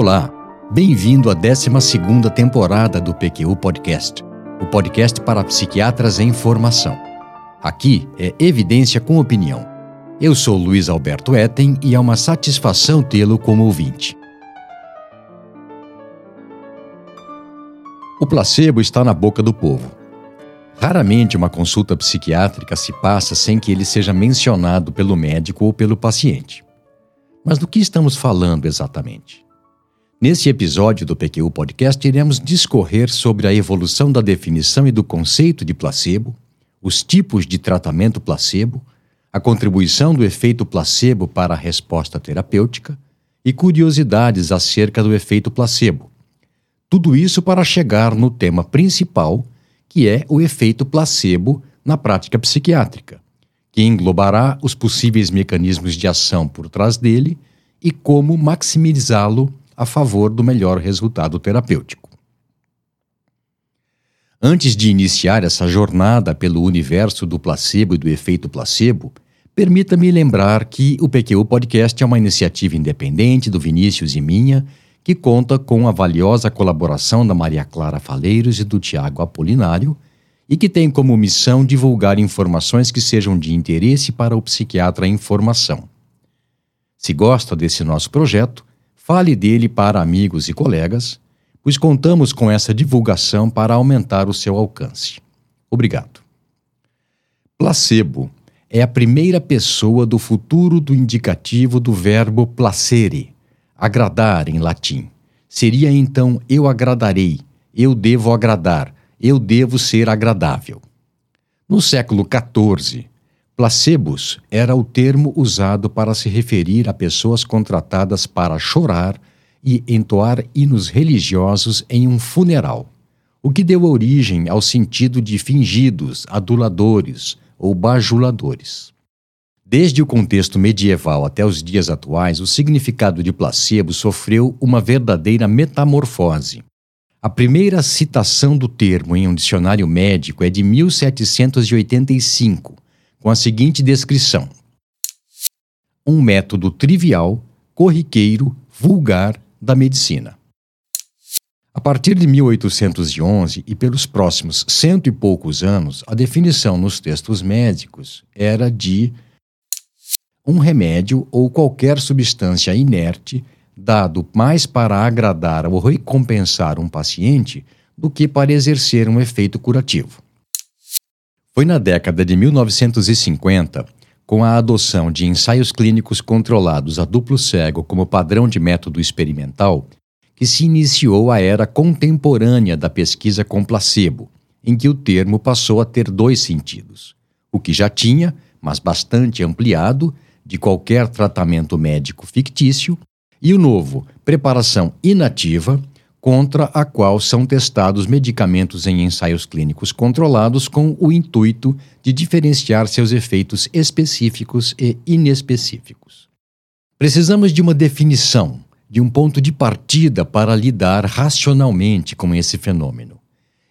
Olá, bem-vindo à 12 temporada do PQU Podcast, o podcast para psiquiatras em formação. Aqui é evidência com opinião. Eu sou Luiz Alberto Etten e é uma satisfação tê-lo como ouvinte. O placebo está na boca do povo. Raramente uma consulta psiquiátrica se passa sem que ele seja mencionado pelo médico ou pelo paciente. Mas do que estamos falando exatamente? Nesse episódio do PQ Podcast, iremos discorrer sobre a evolução da definição e do conceito de placebo, os tipos de tratamento placebo, a contribuição do efeito placebo para a resposta terapêutica e curiosidades acerca do efeito placebo. Tudo isso para chegar no tema principal, que é o efeito placebo na prática psiquiátrica, que englobará os possíveis mecanismos de ação por trás dele e como maximizá-lo a favor do melhor resultado terapêutico. Antes de iniciar essa jornada pelo universo do placebo e do efeito placebo, permita-me lembrar que o PQ Podcast é uma iniciativa independente do Vinícius e minha, que conta com a valiosa colaboração da Maria Clara Faleiros e do Tiago Apolinário, e que tem como missão divulgar informações que sejam de interesse para o psiquiatra em formação. Se gosta desse nosso projeto, Fale dele para amigos e colegas, pois contamos com essa divulgação para aumentar o seu alcance. Obrigado. Placebo é a primeira pessoa do futuro do indicativo do verbo placere, agradar em latim. Seria então eu agradarei, eu devo agradar, eu devo ser agradável. No século XIV, Placebos era o termo usado para se referir a pessoas contratadas para chorar e entoar hinos religiosos em um funeral, o que deu origem ao sentido de fingidos, aduladores ou bajuladores. Desde o contexto medieval até os dias atuais, o significado de placebo sofreu uma verdadeira metamorfose. A primeira citação do termo em um dicionário médico é de 1785 com a seguinte descrição: Um método trivial, corriqueiro, vulgar da medicina. A partir de 1811 e pelos próximos cento e poucos anos, a definição nos textos médicos era de um remédio ou qualquer substância inerte dado mais para agradar ou recompensar um paciente do que para exercer um efeito curativo. Foi na década de 1950, com a adoção de ensaios clínicos controlados a duplo cego como padrão de método experimental, que se iniciou a era contemporânea da pesquisa com placebo, em que o termo passou a ter dois sentidos: o que já tinha, mas bastante ampliado, de qualquer tratamento médico fictício, e o novo, preparação inativa, contra a qual são testados medicamentos em ensaios clínicos controlados com o intuito de diferenciar seus efeitos específicos e inespecíficos. Precisamos de uma definição, de um ponto de partida para lidar racionalmente com esse fenômeno.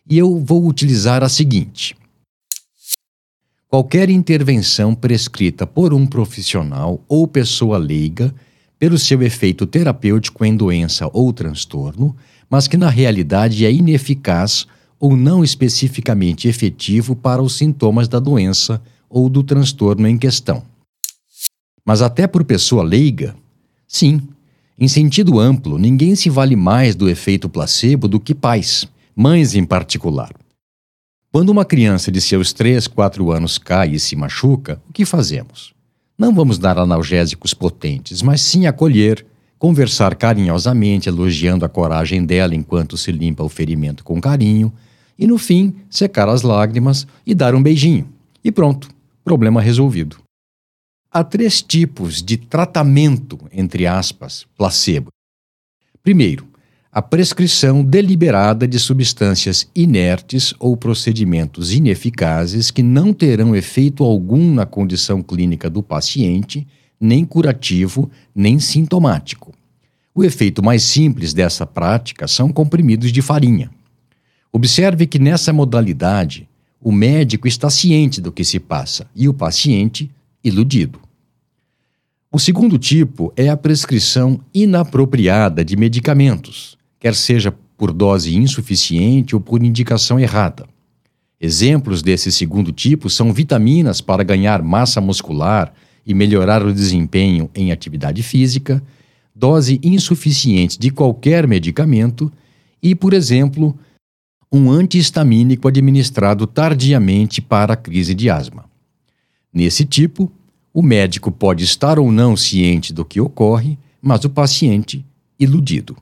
E eu vou utilizar a seguinte: qualquer intervenção prescrita por um profissional ou pessoa leiga pelo seu efeito terapêutico em doença ou transtorno mas que na realidade é ineficaz ou não especificamente efetivo para os sintomas da doença ou do transtorno em questão. Mas até por pessoa leiga, sim, em sentido amplo, ninguém se vale mais do efeito placebo do que pais, mães em particular. Quando uma criança de seus 3, 4 anos cai e se machuca, o que fazemos? Não vamos dar analgésicos potentes, mas sim acolher, conversar carinhosamente, elogiando a coragem dela enquanto se limpa o ferimento com carinho, e no fim, secar as lágrimas e dar um beijinho. E pronto, problema resolvido. Há três tipos de tratamento, entre aspas, placebo. Primeiro, a prescrição deliberada de substâncias inertes ou procedimentos ineficazes que não terão efeito algum na condição clínica do paciente nem curativo, nem sintomático. O efeito mais simples dessa prática são comprimidos de farinha. Observe que nessa modalidade, o médico está ciente do que se passa e o paciente iludido. O segundo tipo é a prescrição inapropriada de medicamentos, quer seja por dose insuficiente ou por indicação errada. Exemplos desse segundo tipo são vitaminas para ganhar massa muscular e melhorar o desempenho em atividade física, dose insuficiente de qualquer medicamento e, por exemplo, um antihistamínico administrado tardiamente para a crise de asma. Nesse tipo, o médico pode estar ou não ciente do que ocorre, mas o paciente iludido.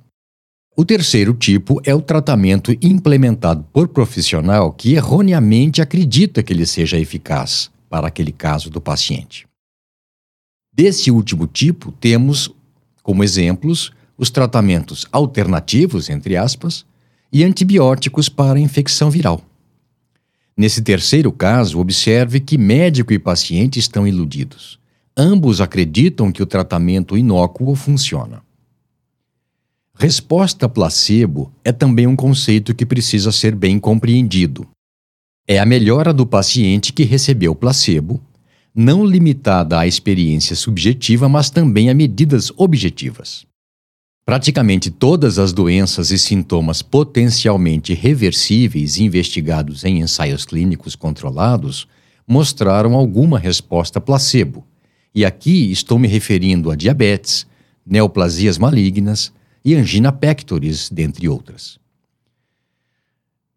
O terceiro tipo é o tratamento implementado por profissional que erroneamente acredita que ele seja eficaz para aquele caso do paciente. Desse último tipo, temos como exemplos os tratamentos alternativos, entre aspas, e antibióticos para infecção viral. Nesse terceiro caso, observe que médico e paciente estão iludidos. Ambos acreditam que o tratamento inócuo funciona. Resposta placebo é também um conceito que precisa ser bem compreendido. É a melhora do paciente que recebeu placebo, não limitada à experiência subjetiva, mas também a medidas objetivas. Praticamente todas as doenças e sintomas potencialmente reversíveis investigados em ensaios clínicos controlados mostraram alguma resposta placebo. E aqui estou me referindo a diabetes, neoplasias malignas, e angina pectoris, dentre outras.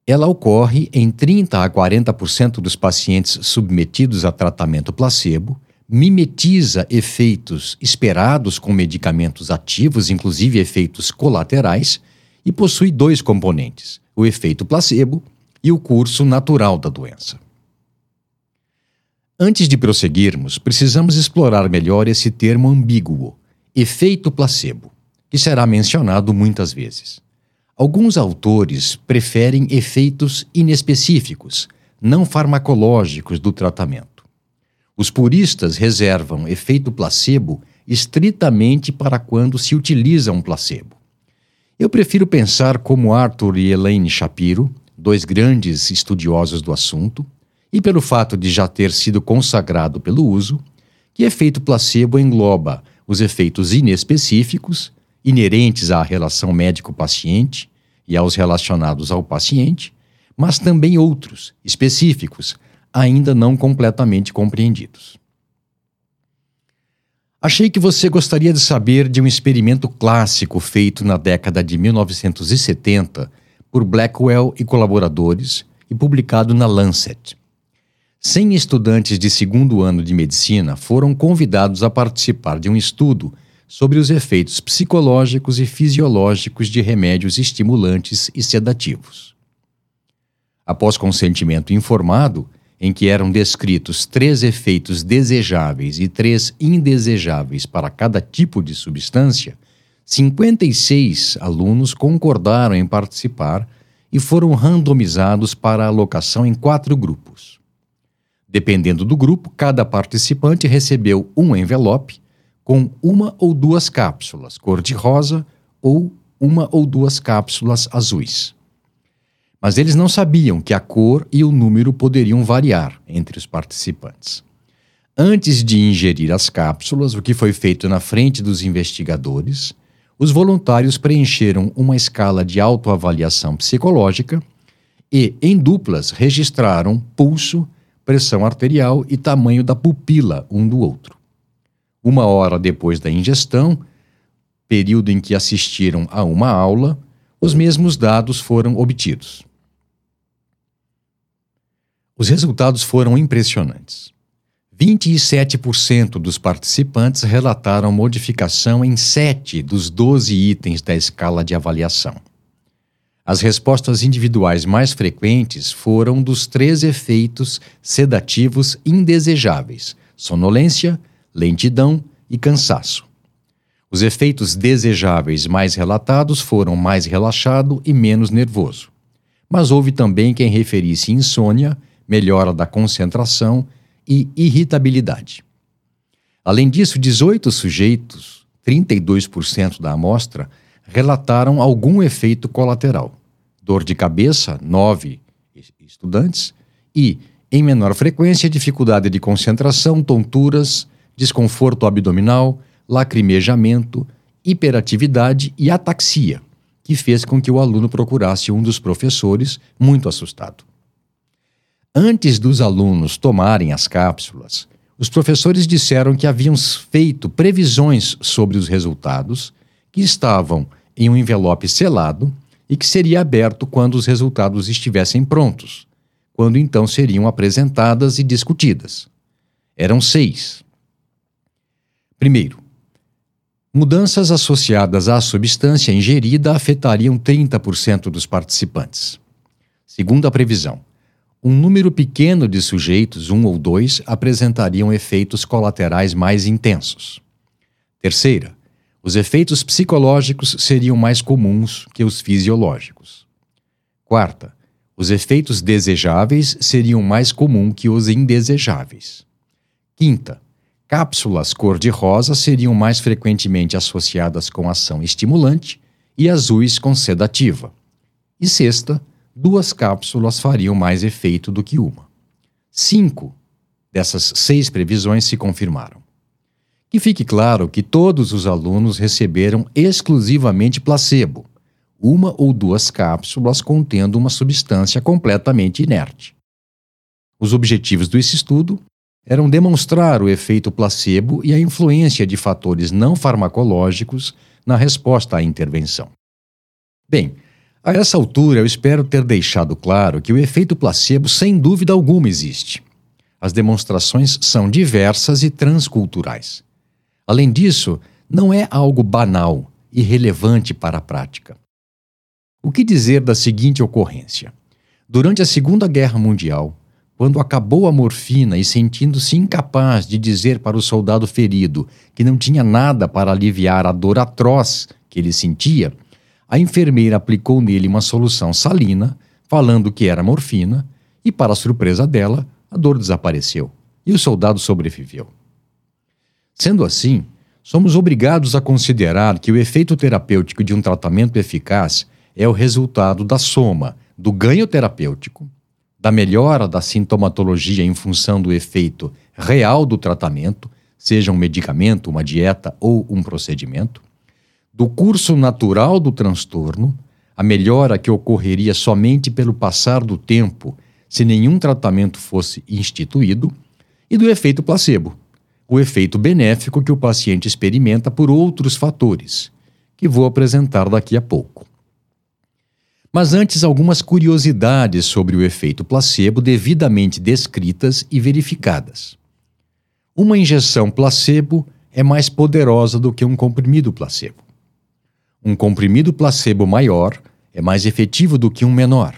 Ela ocorre em 30 a 40% dos pacientes submetidos a tratamento placebo, mimetiza efeitos esperados com medicamentos ativos, inclusive efeitos colaterais, e possui dois componentes: o efeito placebo e o curso natural da doença. Antes de prosseguirmos, precisamos explorar melhor esse termo ambíguo, efeito placebo que será mencionado muitas vezes. Alguns autores preferem efeitos inespecíficos, não farmacológicos do tratamento. Os puristas reservam efeito placebo estritamente para quando se utiliza um placebo. Eu prefiro pensar como Arthur e Elaine Shapiro, dois grandes estudiosos do assunto, e pelo fato de já ter sido consagrado pelo uso, que efeito placebo engloba os efeitos inespecíficos inerentes à relação médico-paciente e aos relacionados ao paciente, mas também outros, específicos, ainda não completamente compreendidos. Achei que você gostaria de saber de um experimento clássico feito na década de 1970 por Blackwell e colaboradores e publicado na Lancet. Cem estudantes de segundo ano de medicina foram convidados a participar de um estudo sobre os efeitos psicológicos e fisiológicos de remédios estimulantes e sedativos. Após consentimento informado, em que eram descritos três efeitos desejáveis e três indesejáveis para cada tipo de substância, 56 alunos concordaram em participar e foram randomizados para alocação em quatro grupos. Dependendo do grupo, cada participante recebeu um envelope com uma ou duas cápsulas cor-de-rosa ou uma ou duas cápsulas azuis. Mas eles não sabiam que a cor e o número poderiam variar entre os participantes. Antes de ingerir as cápsulas, o que foi feito na frente dos investigadores, os voluntários preencheram uma escala de autoavaliação psicológica e, em duplas, registraram pulso, pressão arterial e tamanho da pupila um do outro uma hora depois da ingestão, período em que assistiram a uma aula, os mesmos dados foram obtidos. Os resultados foram impressionantes. 27% dos participantes relataram modificação em 7 dos 12 itens da escala de avaliação. As respostas individuais mais frequentes foram dos três efeitos sedativos indesejáveis: sonolência, lentidão e cansaço. Os efeitos desejáveis mais relatados foram mais relaxado e menos nervoso. Mas houve também quem referisse insônia, melhora da concentração e irritabilidade. Além disso, 18 sujeitos, 32% da amostra, relataram algum efeito colateral. Dor de cabeça, 9 estudantes, e, em menor frequência, dificuldade de concentração, tonturas, desconforto abdominal, lacrimejamento, hiperatividade e ataxia, que fez com que o aluno procurasse um dos professores muito assustado. Antes dos alunos tomarem as cápsulas, os professores disseram que haviam feito previsões sobre os resultados, que estavam em um envelope selado e que seria aberto quando os resultados estivessem prontos, quando então seriam apresentadas e discutidas. Eram seis. Primeiro, mudanças associadas à substância ingerida afetariam 30% dos participantes. Segunda previsão, um número pequeno de sujeitos, um ou dois, apresentariam efeitos colaterais mais intensos. Terceira, os efeitos psicológicos seriam mais comuns que os fisiológicos. Quarta, os efeitos desejáveis seriam mais comuns que os indesejáveis. Quinta, cápsulas cor-de-rosa seriam mais frequentemente associadas com ação estimulante e azuis com sedativa. E sexta, duas cápsulas fariam mais efeito do que uma. Cinco dessas seis previsões se confirmaram. Que fique claro que todos os alunos receberam exclusivamente placebo, uma ou duas cápsulas contendo uma substância completamente inerte. Os objetivos desse estudo eram demonstrar o efeito placebo e a influência de fatores não farmacológicos na resposta à intervenção. Bem, a essa altura eu espero ter deixado claro que o efeito placebo sem dúvida alguma existe. As demonstrações são diversas e transculturais. Além disso, não é algo banal e relevante para a prática. O que dizer da seguinte ocorrência? Durante a Segunda Guerra Mundial, quando acabou a morfina e sentindo-se incapaz de dizer para o soldado ferido que não tinha nada para aliviar a dor atroz que ele sentia, a enfermeira aplicou nele uma solução salina, falando que era morfina, e, para surpresa dela, a dor desapareceu e o soldado sobreviveu. Sendo assim, somos obrigados a considerar que o efeito terapêutico de um tratamento eficaz é o resultado da soma do ganho terapêutico, da melhora da sintomatologia em função do efeito real do tratamento, seja um medicamento, uma dieta ou um procedimento, do curso natural do transtorno, a melhora que ocorreria somente pelo passar do tempo se nenhum tratamento fosse instituído, e do efeito placebo, o efeito benéfico que o paciente experimenta por outros fatores, que vou apresentar daqui a pouco. Mas antes, algumas curiosidades sobre o efeito placebo devidamente descritas e verificadas. Uma injeção placebo é mais poderosa do que um comprimido placebo. Um comprimido placebo maior é mais efetivo do que um menor.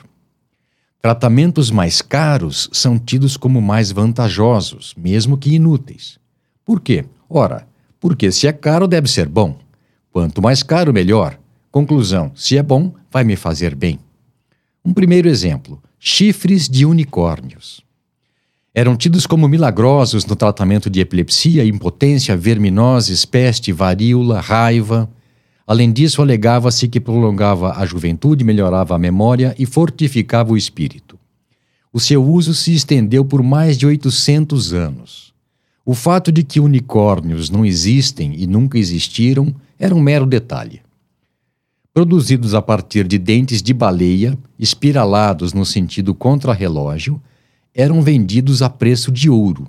Tratamentos mais caros são tidos como mais vantajosos, mesmo que inúteis. Por quê? Ora, porque se é caro deve ser bom. Quanto mais caro, melhor. Conclusão: se é bom, vai me fazer bem. Um primeiro exemplo: chifres de unicórnios. Eram tidos como milagrosos no tratamento de epilepsia, impotência, verminoses, peste, varíola, raiva. Além disso, alegava-se que prolongava a juventude, melhorava a memória e fortificava o espírito. O seu uso se estendeu por mais de 800 anos. O fato de que unicórnios não existem e nunca existiram era um mero detalhe. Produzidos a partir de dentes de baleia, espiralados no sentido contrarrelógio, eram vendidos a preço de ouro.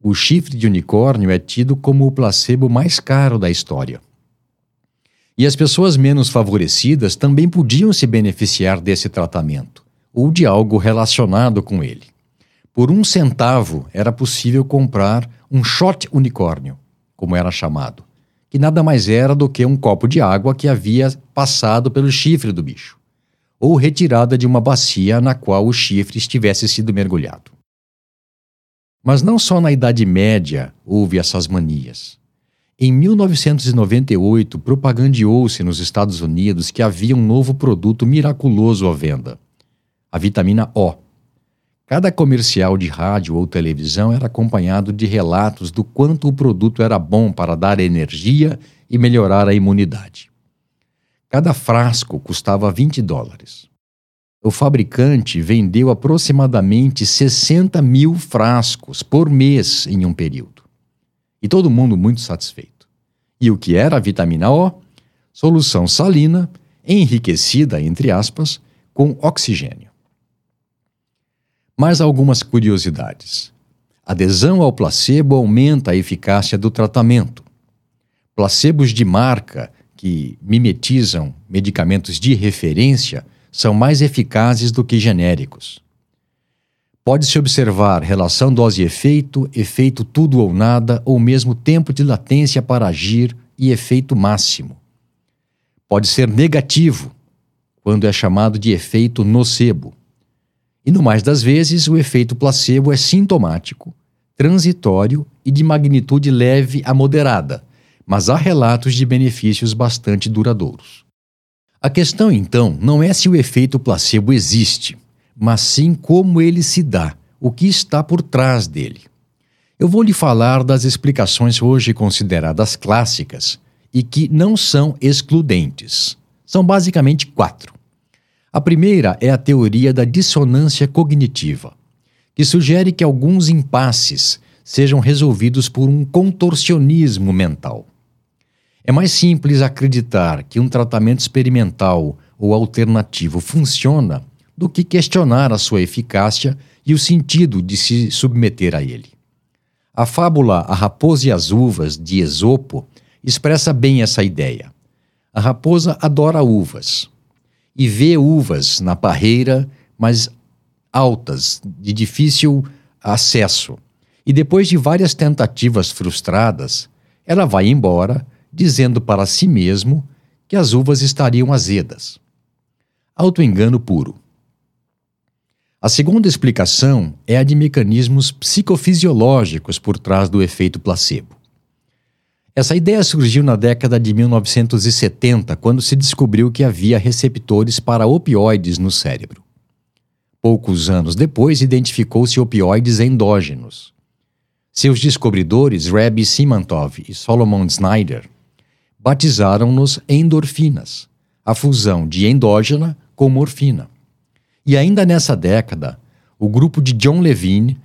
O chifre de unicórnio é tido como o placebo mais caro da história. E as pessoas menos favorecidas também podiam se beneficiar desse tratamento, ou de algo relacionado com ele. Por um centavo era possível comprar um shot unicórnio, como era chamado, que nada mais era do que um copo de água que havia passado pelo chifre do bicho, ou retirada de uma bacia na qual o chifre estivesse sido mergulhado. Mas não só na Idade Média houve essas manias. Em 1998, propagandeou-se nos Estados Unidos que havia um novo produto miraculoso à venda: a vitamina O Cada comercial de rádio ou televisão era acompanhado de relatos do quanto o produto era bom para dar energia e melhorar a imunidade. Cada frasco custava 20 dólares. O fabricante vendeu aproximadamente 60 mil frascos por mês em um período. E todo mundo muito satisfeito. E o que era a vitamina O? Solução salina, enriquecida, entre aspas, com oxigênio. Mais algumas curiosidades. Adesão ao placebo aumenta a eficácia do tratamento. Placebos de marca, que mimetizam medicamentos de referência, são mais eficazes do que genéricos. Pode-se observar relação dose-efeito, efeito tudo ou nada, ou mesmo tempo de latência para agir e efeito máximo. Pode ser negativo, quando é chamado de efeito nocebo. E no mais das vezes, o efeito placebo é sintomático, transitório e de magnitude leve a moderada, mas há relatos de benefícios bastante duradouros. A questão, então, não é se o efeito placebo existe, mas sim como ele se dá, o que está por trás dele. Eu vou lhe falar das explicações hoje consideradas clássicas e que não são excludentes. São basicamente quatro. A primeira é a teoria da dissonância cognitiva, que sugere que alguns impasses sejam resolvidos por um contorcionismo mental. É mais simples acreditar que um tratamento experimental ou alternativo funciona do que questionar a sua eficácia e o sentido de se submeter a ele. A fábula A Raposa e as Uvas, de Esopo, expressa bem essa ideia. A raposa adora uvas e vê uvas na parreira, mas altas, de difícil acesso. E depois de várias tentativas frustradas, ela vai embora dizendo para si mesmo que as uvas estariam azedas. Autoengano puro. A segunda explicação é a de mecanismos psicofisiológicos por trás do efeito placebo. Essa ideia surgiu na década de 1970, quando se descobriu que havia receptores para opioides no cérebro. Poucos anos depois, identificou-se opioides endógenos. Seus descobridores, Rabbi Simantov e Solomon Snyder, batizaram-nos endorfinas, a fusão de endógena com morfina. E ainda nessa década, o grupo de John Levine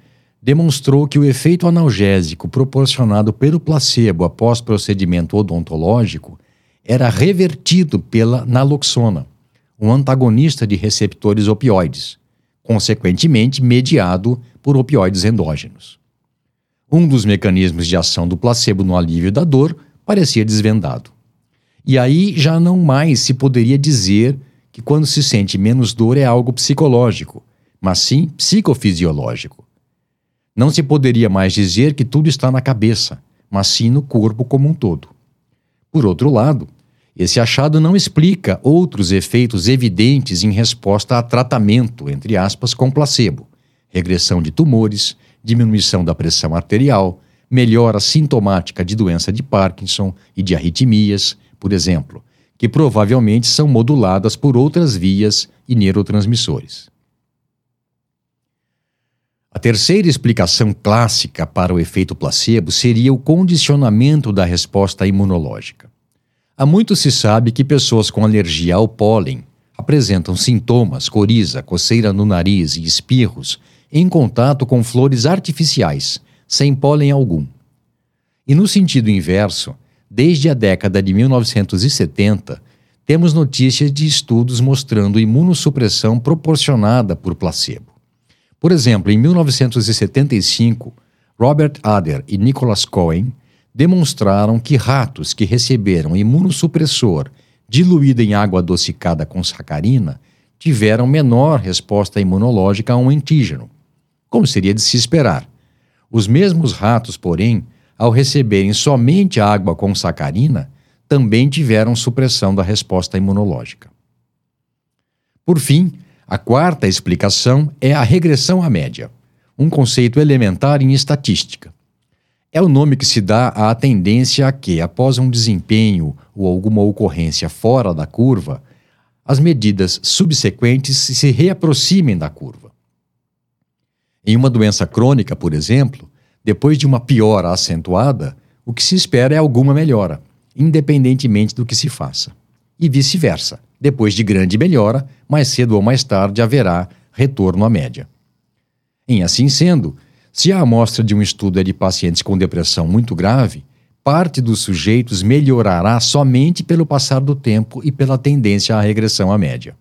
demonstrou que o efeito analgésico proporcionado pelo placebo após procedimento odontológico era revertido pela naloxona, um antagonista de receptores opioides, consequentemente mediado por opioides endógenos. Um dos mecanismos de ação do placebo no alívio da dor parecia desvendado. E aí já não mais se poderia dizer que quando se sente menos dor é algo psicológico, mas sim psicofisiológico. Não se poderia mais dizer que tudo está na cabeça, mas sim no corpo como um todo. Por outro lado, esse achado não explica outros efeitos evidentes em resposta a tratamento, entre aspas, com placebo, regressão de tumores, diminuição da pressão arterial, melhora sintomática de doença de Parkinson e de arritmias, por exemplo, que provavelmente são moduladas por outras vias e neurotransmissores. A terceira explicação clássica para o efeito placebo seria o condicionamento da resposta imunológica. Há muito se sabe que pessoas com alergia ao pólen apresentam sintomas, coriza, coceira no nariz e espirros em contato com flores artificiais, sem pólen algum. E no sentido inverso, desde a década de 1970, temos notícias de estudos mostrando imunossupressão proporcionada por placebo. Por exemplo, em 1975, Robert Adler e Nicholas Cohen demonstraram que ratos que receberam imunossupressor diluído em água adocicada com sacarina tiveram menor resposta imunológica a um antígeno, como seria de se esperar. Os mesmos ratos, porém, ao receberem somente água com sacarina, também tiveram supressão da resposta imunológica. Por fim, a quarta explicação é a regressão à média, um conceito elementar em estatística. É o nome que se dá à tendência a que, após um desempenho ou alguma ocorrência fora da curva, as medidas subsequentes se reaproximem da curva. Em uma doença crônica, por exemplo, depois de uma piora acentuada, o que se espera é alguma melhora, independentemente do que se faça. E vice-versa. Depois de grande melhora, mais cedo ou mais tarde haverá retorno à média. Em assim sendo, Se a amostra de um estudo é de pacientes com depressão muito grave, parte dos sujeitos melhorará somente pelo passar do tempo e pela tendência à regressão à média.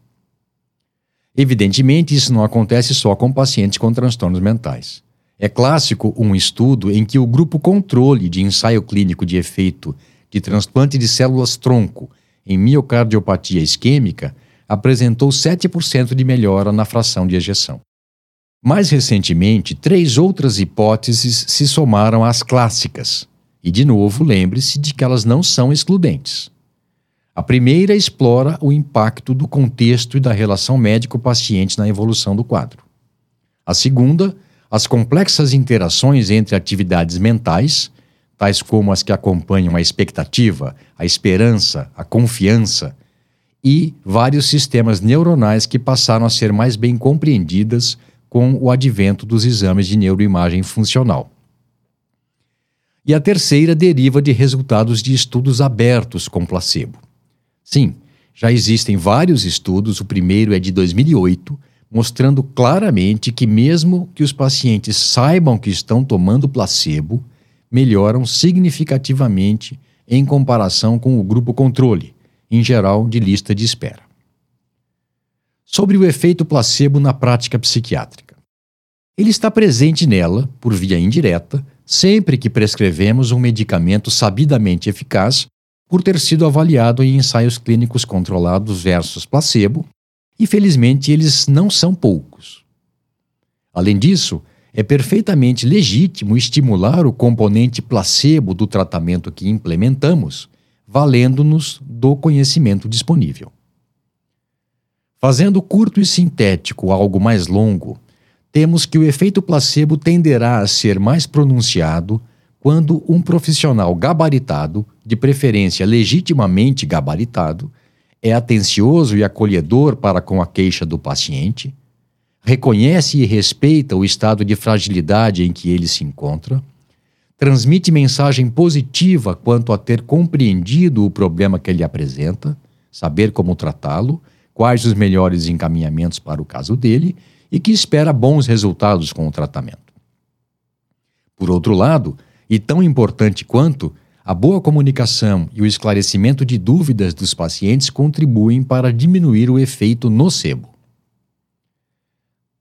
Evidentemente, isso não acontece só com pacientes com transtornos mentais. É clássico um estudo em que o grupo controle de ensaio clínico de efeito de transplante de células-tronco em miocardiopatia isquêmica apresentou 7% de melhora na fração de ejeção. Mais recentemente, três outras hipóteses se somaram às clássicas. E, de novo, lembre-se de que elas não são excludentes. A primeira explora o impacto do contexto e da relação médico-paciente na evolução do quadro. A segunda, as complexas interações entre atividades mentais, tais como as que acompanham a expectativa, a esperança, a confiança, e vários sistemas neuronais que passaram a ser mais bem compreendidas com o advento dos exames de neuroimagem funcional. E a terceira deriva de resultados de estudos abertos com placebo. Sim, já existem vários estudos, o primeiro é de 2008, mostrando claramente que, mesmo que os pacientes saibam que estão tomando placebo, melhoram significativamente em comparação com o grupo controle, em geral de lista de espera. Sobre o efeito placebo na prática psiquiátrica. Ele está presente nela, por via indireta, sempre que prescrevemos um medicamento sabidamente eficaz por ter sido avaliado em ensaios clínicos controlados versus placebo, e felizmente eles não são poucos. Além disso, é perfeitamente legítimo estimular o componente placebo do tratamento que implementamos, valendo-nos do conhecimento disponível. Fazendo curto e sintético algo mais longo, temos que o efeito placebo tenderá a ser mais pronunciado quando um profissional gabaritado, de preferência legitimamente gabaritado, é atencioso e acolhedor para com a queixa do paciente, reconhece e respeita o estado de fragilidade em que ele se encontra, transmite mensagem positiva quanto a ter compreendido o problema que ele apresenta, saber como tratá-lo, quais os melhores encaminhamentos para o caso dele e que espera bons resultados com o tratamento. Por outro lado, e tão importante quanto, a boa comunicação e o esclarecimento de dúvidas dos pacientes contribuem para diminuir o efeito nocebo.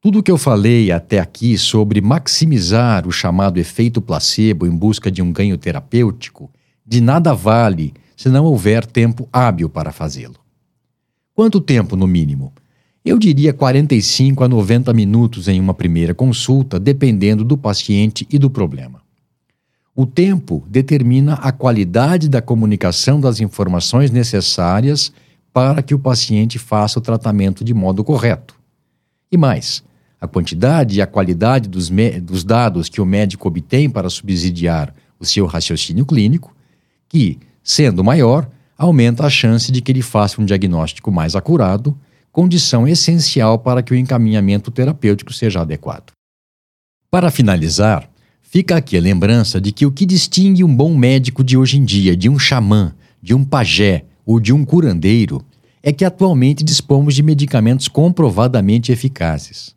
Tudo o que eu falei até aqui sobre maximizar o chamado efeito placebo em busca de um ganho terapêutico, de nada vale se não houver tempo hábil para fazê-lo. Quanto tempo, no mínimo? Eu diria 45 a 90 minutos em uma primeira consulta, dependendo do paciente e do problema. O tempo determina a qualidade da comunicação das informações necessárias para que o paciente faça o tratamento de modo correto. E mais, a quantidade e a qualidade dos, dos dados que o médico obtém para subsidiar o seu raciocínio clínico, que, sendo maior, aumenta a chance de que ele faça um diagnóstico mais acurado, condição essencial para que o encaminhamento terapêutico seja adequado. Para finalizar, Fica aqui a lembrança de que o que distingue um bom médico de hoje em dia de um xamã, de um pajé ou de um curandeiro é que atualmente dispomos de medicamentos comprovadamente eficazes.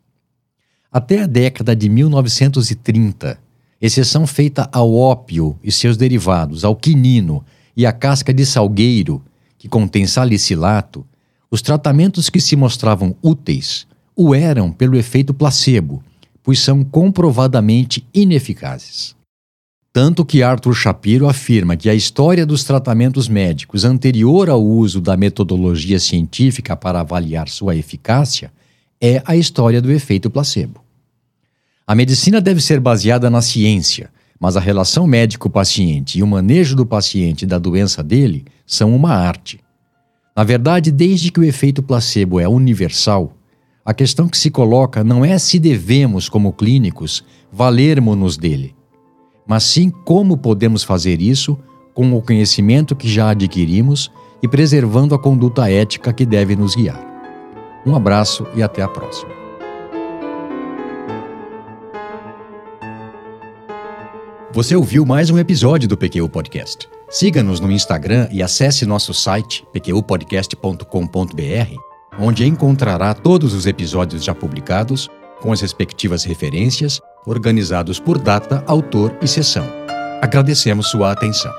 Até a década de 1930, exceção feita ao ópio e seus derivados, ao quinino e à casca de salgueiro, que contém salicilato, os tratamentos que se mostravam úteis o eram pelo efeito placebo, pois são comprovadamente ineficazes. Tanto que Arthur Shapiro afirma que a história dos tratamentos médicos anterior ao uso da metodologia científica para avaliar sua eficácia é a história do efeito placebo. A medicina deve ser baseada na ciência, mas a relação médico-paciente e o manejo do paciente da doença dele são uma arte. Na verdade, desde que o efeito placebo é universal, a questão que se coloca não é se devemos, como clínicos, valermos-nos dele, mas sim como podemos fazer isso com o conhecimento que já adquirimos e preservando a conduta ética que deve nos guiar. Um abraço e até a próxima. Você ouviu mais um episódio do PQ Podcast. Siga-nos no Instagram e acesse nosso site pqpodcast.com.br onde encontrará todos os episódios já publicados, com as respectivas referências, organizados por data, autor e sessão. Agradecemos sua atenção.